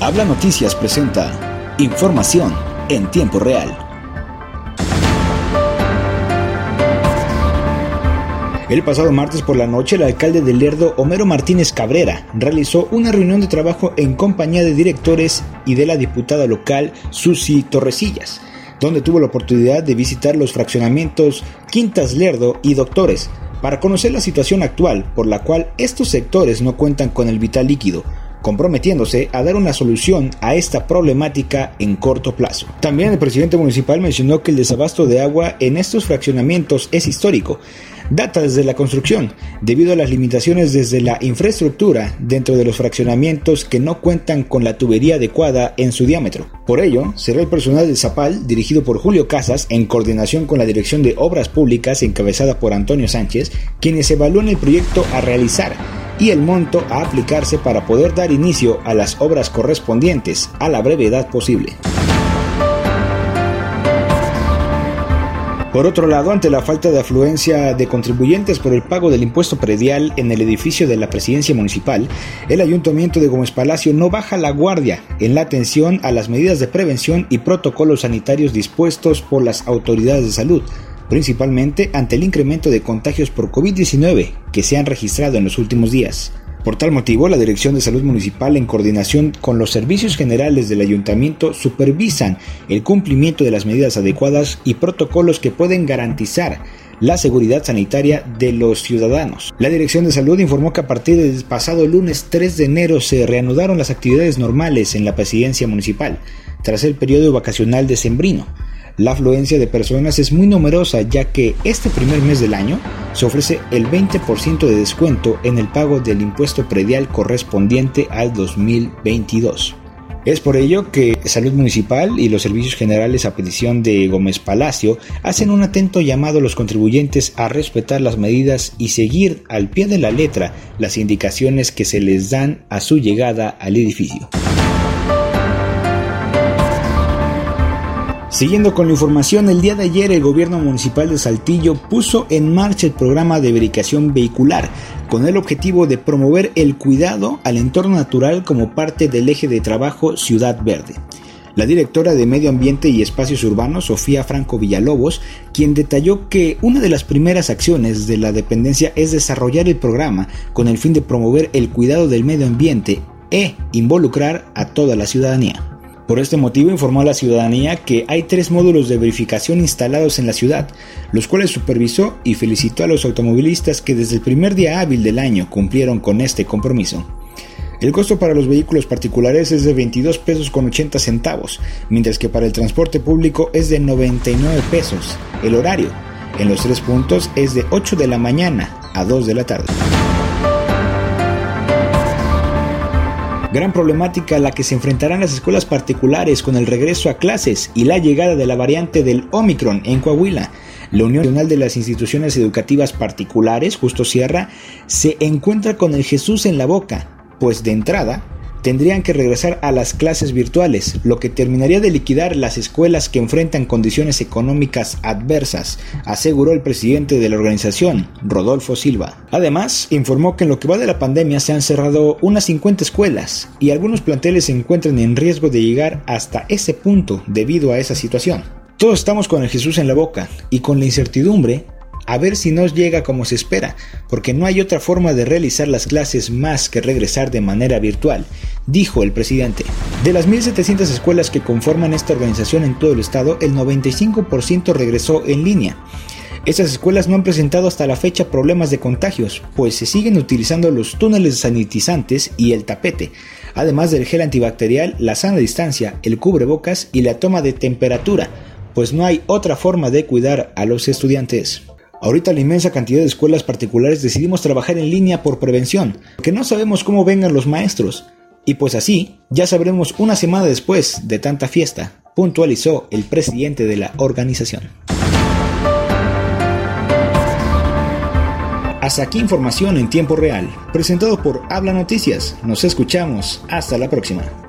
Habla Noticias presenta información en tiempo real. El pasado martes por la noche, el alcalde de Lerdo, Homero Martínez Cabrera, realizó una reunión de trabajo en compañía de directores y de la diputada local Susi Torresillas, donde tuvo la oportunidad de visitar los fraccionamientos Quintas Lerdo y Doctores para conocer la situación actual por la cual estos sectores no cuentan con el vital líquido comprometiéndose a dar una solución a esta problemática en corto plazo. También el presidente municipal mencionó que el desabasto de agua en estos fraccionamientos es histórico, data desde la construcción, debido a las limitaciones desde la infraestructura dentro de los fraccionamientos que no cuentan con la tubería adecuada en su diámetro. Por ello, será el personal del Zapal, dirigido por Julio Casas, en coordinación con la Dirección de Obras Públicas encabezada por Antonio Sánchez, quienes evalúan el proyecto a realizar y el monto a aplicarse para poder dar inicio a las obras correspondientes a la brevedad posible. Por otro lado, ante la falta de afluencia de contribuyentes por el pago del impuesto predial en el edificio de la presidencia municipal, el ayuntamiento de Gómez Palacio no baja la guardia en la atención a las medidas de prevención y protocolos sanitarios dispuestos por las autoridades de salud, principalmente ante el incremento de contagios por COVID-19 que se han registrado en los últimos días. Por tal motivo, la Dirección de Salud Municipal, en coordinación con los servicios generales del ayuntamiento, supervisan el cumplimiento de las medidas adecuadas y protocolos que pueden garantizar la seguridad sanitaria de los ciudadanos. La Dirección de Salud informó que a partir del pasado lunes 3 de enero se reanudaron las actividades normales en la presidencia municipal, tras el periodo vacacional de Sembrino. La afluencia de personas es muy numerosa ya que este primer mes del año se ofrece el 20% de descuento en el pago del impuesto predial correspondiente al 2022. Es por ello que Salud Municipal y los servicios generales a petición de Gómez Palacio hacen un atento llamado a los contribuyentes a respetar las medidas y seguir al pie de la letra las indicaciones que se les dan a su llegada al edificio. Siguiendo con la información, el día de ayer el gobierno municipal de Saltillo puso en marcha el programa de verificación vehicular con el objetivo de promover el cuidado al entorno natural como parte del eje de trabajo Ciudad Verde. La directora de Medio Ambiente y Espacios Urbanos, Sofía Franco Villalobos, quien detalló que una de las primeras acciones de la dependencia es desarrollar el programa con el fin de promover el cuidado del medio ambiente e involucrar a toda la ciudadanía. Por este motivo informó a la ciudadanía que hay tres módulos de verificación instalados en la ciudad, los cuales supervisó y felicitó a los automovilistas que desde el primer día hábil del año cumplieron con este compromiso. El costo para los vehículos particulares es de 22 pesos con 80 centavos, mientras que para el transporte público es de 99 pesos. El horario en los tres puntos es de 8 de la mañana a 2 de la tarde. Gran problemática a la que se enfrentarán las escuelas particulares con el regreso a clases y la llegada de la variante del Omicron en Coahuila. La Unión Nacional de las Instituciones Educativas Particulares, Justo Sierra, se encuentra con el Jesús en la boca, pues de entrada tendrían que regresar a las clases virtuales, lo que terminaría de liquidar las escuelas que enfrentan condiciones económicas adversas, aseguró el presidente de la organización, Rodolfo Silva. Además, informó que en lo que va de la pandemia se han cerrado unas 50 escuelas y algunos planteles se encuentran en riesgo de llegar hasta ese punto debido a esa situación. Todos estamos con el Jesús en la boca y con la incertidumbre a ver si nos llega como se espera, porque no hay otra forma de realizar las clases más que regresar de manera virtual, dijo el presidente. De las 1.700 escuelas que conforman esta organización en todo el estado, el 95% regresó en línea. Estas escuelas no han presentado hasta la fecha problemas de contagios, pues se siguen utilizando los túneles sanitizantes y el tapete, además del gel antibacterial, la sana distancia, el cubrebocas y la toma de temperatura, pues no hay otra forma de cuidar a los estudiantes. Ahorita la inmensa cantidad de escuelas particulares decidimos trabajar en línea por prevención, que no sabemos cómo vengan los maestros. Y pues así, ya sabremos una semana después de tanta fiesta, puntualizó el presidente de la organización. Hasta aquí información en tiempo real, presentado por Habla Noticias. Nos escuchamos. Hasta la próxima.